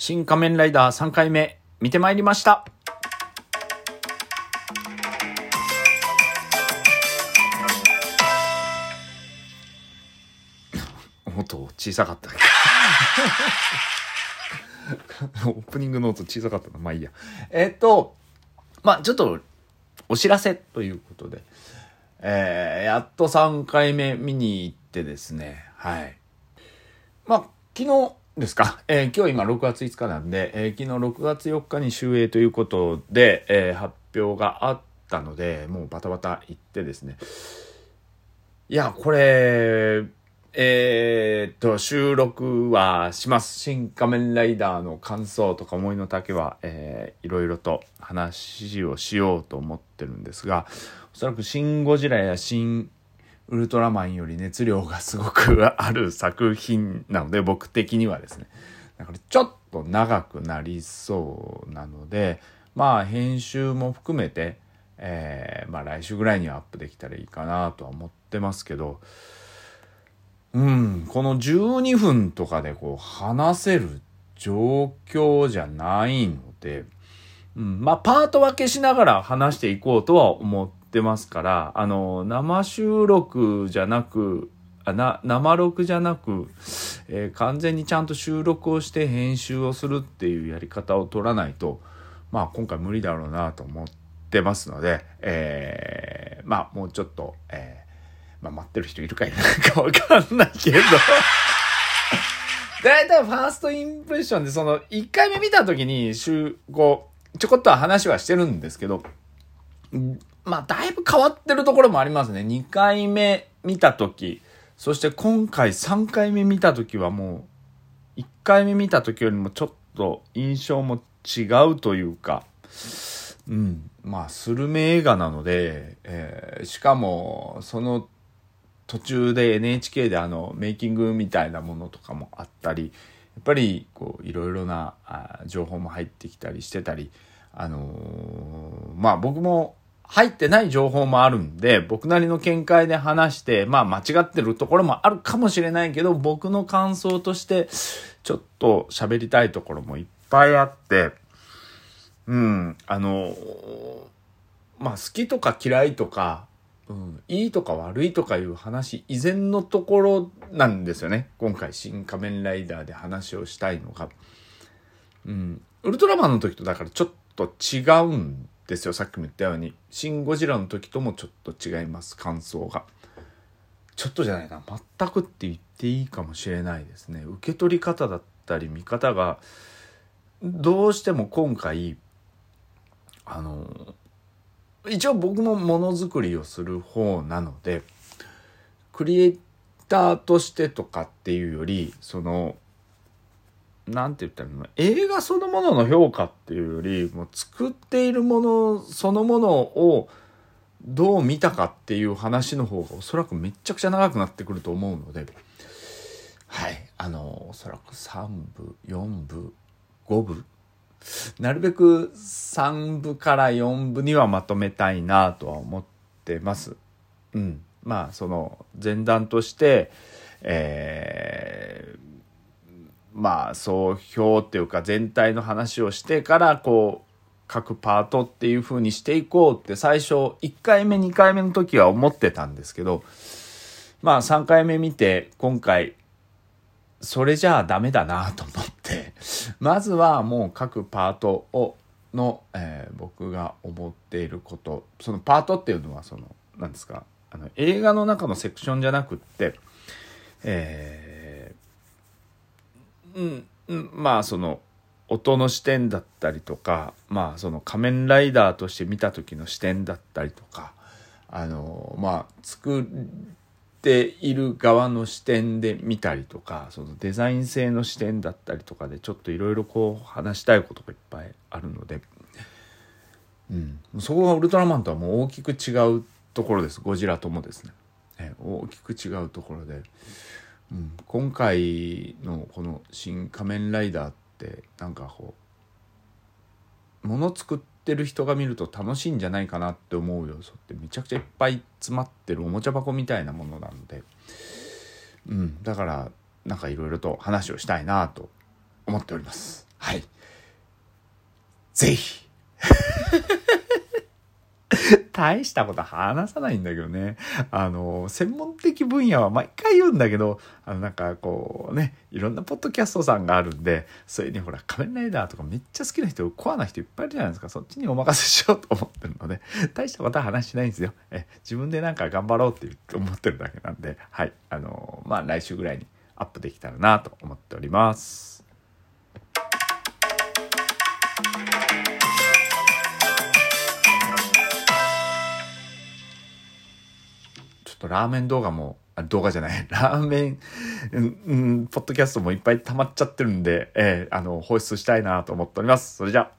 新仮面ライダー3回目見てまいりました。音小さかった。オープニングの音小さかったな。まあいいや。えっと、まあちょっとお知らせということで、えー、やっと3回目見に行ってですね、はい。まあ昨日ですか、えー今日今6月5日なんで、えー昨日6月4日に終映ということで、えー発表があったので、もうバタバタ行ってですね。いや、これ、えーっと、収録はします。新仮面ライダーの感想とか思いの丈は、えーいろいろと話をしようと思ってるんですが、おそらくシン・ゴジラやシン・ウルトラマンより熱量がすごくある作品なので、僕的にはですね。だからちょっと長くなりそうなので、まあ編集も含めて、えーまあ来週ぐらいにはアップできたらいいかなとは思ってますけど、うん、この12分とかでこう話せる状況じゃないので、うん、まあパート分けしながら話していこうとは思ってますから、あの、生収録じゃなく、あな生録じゃなく、えー完全にちゃんと収録をして編集をするっていうやり方を取らないと、まあ今回無理だろうなと思ってますので、えーまあもうちょっと、えーまあ待ってる人いるかいないかわかんないけど、だいたいファーストインプレッションでその1回目見た時に週こうちょこっとは話はしてるんですけど、んまあだいぶ変わってるところもありますね。2回目見た時、そして今回3回目見た時はもう1回目見た時よりもちょっと印象も違うというか、うん、まあスルメ映画なので、えーしかもその途中で NHK であのメイキングみたいなものとかもあったりやっぱりこういろいろなあ情報も入ってきたりしてたりあのーまあ僕も入ってない情報もあるんで僕なりの見解で話してまあ間違ってるところもあるかもしれないけど僕の感想としてちょっと喋りたいところもいっぱいあってうんあのまあ好きとか嫌いとかうん、いいとか悪いとかいう話以前のところなんですよね今回「新仮面ライダー」で話をしたいのが。うん、ウルトラマンの時とだからちょっと違うんですよさっきも言ったように「シン・ゴジラ」の時ともちょっと違います感想が。ちょっとじゃないな。全くって言っていいかもしれないですね。受け取り方だったり見方がどうしても今回あの一応僕もものづくりをする方なのでクリエイターとしてとかっていうよりそのなんて言ったらいいの映画そのものの評価っていうよりもう作っているものそのものをどう見たかっていう話の方がおそらくめっちゃくちゃ長くなってくると思うのではいあのおそらく3部4部5部なるべく3部から4部にはまとめたいなとは思ってます。うん。まあ、その前段として、えーまあ、総評っていうか全体の話をしてから、こう、各パートっていう風にしていこうって最初1回目2回目の時は思ってたんですけど、まあ3回目見て今回それじゃあダメだなと思って、まずはもう各パートを、の、えー僕が思っていること、そのパートっていうのはその、なんですか、あの、映画の中のセクションじゃなくって、えーうん、うん、まあその、音の視点だったりとか、まあその仮面ライダーとして見た時の視点だったりとか、あの、まあ作っている側の視点で見たりとかそのデザイン性の視点だったりとかでちょっといろいろこう話したいことがいっぱいあるので、うん、そこがウルトラマンとはもう大きく違うところです。ゴジラともですね、え大きく違うところで、今回のこの「新仮面ライダー」ってなんかこうもの作ってる人が見ると楽しいんじゃないかなって思う要素ってめちゃくちゃいっぱい詰まってるおもちゃ箱みたいなものなので、うん、だからなんかいろいろと話をしたいなと思っております。はい。ぜひ。大したこと話さないんだけどね。あの、専門的分野は毎回言うんだけど、あの、なんかこうね、いろんなポッドキャストさんがあるんで、それにほら、仮面ライダーとかめっちゃ好きな人、コアな人いっぱいいるじゃないですか。そっちにお任せしようと思ってるので、大したことは話しないんですよ。え、自分でなんか頑張ろうって思ってるだけなんで、はい。あの、まあ来週ぐらいにアップできたらなと思っております。ちょっとラーメン動画も、あ動画じゃない、ラーメン、うん、ポッドキャストもいっぱい溜まっちゃってるんで、えー、あの、放出したいなと思っております。それじゃあ。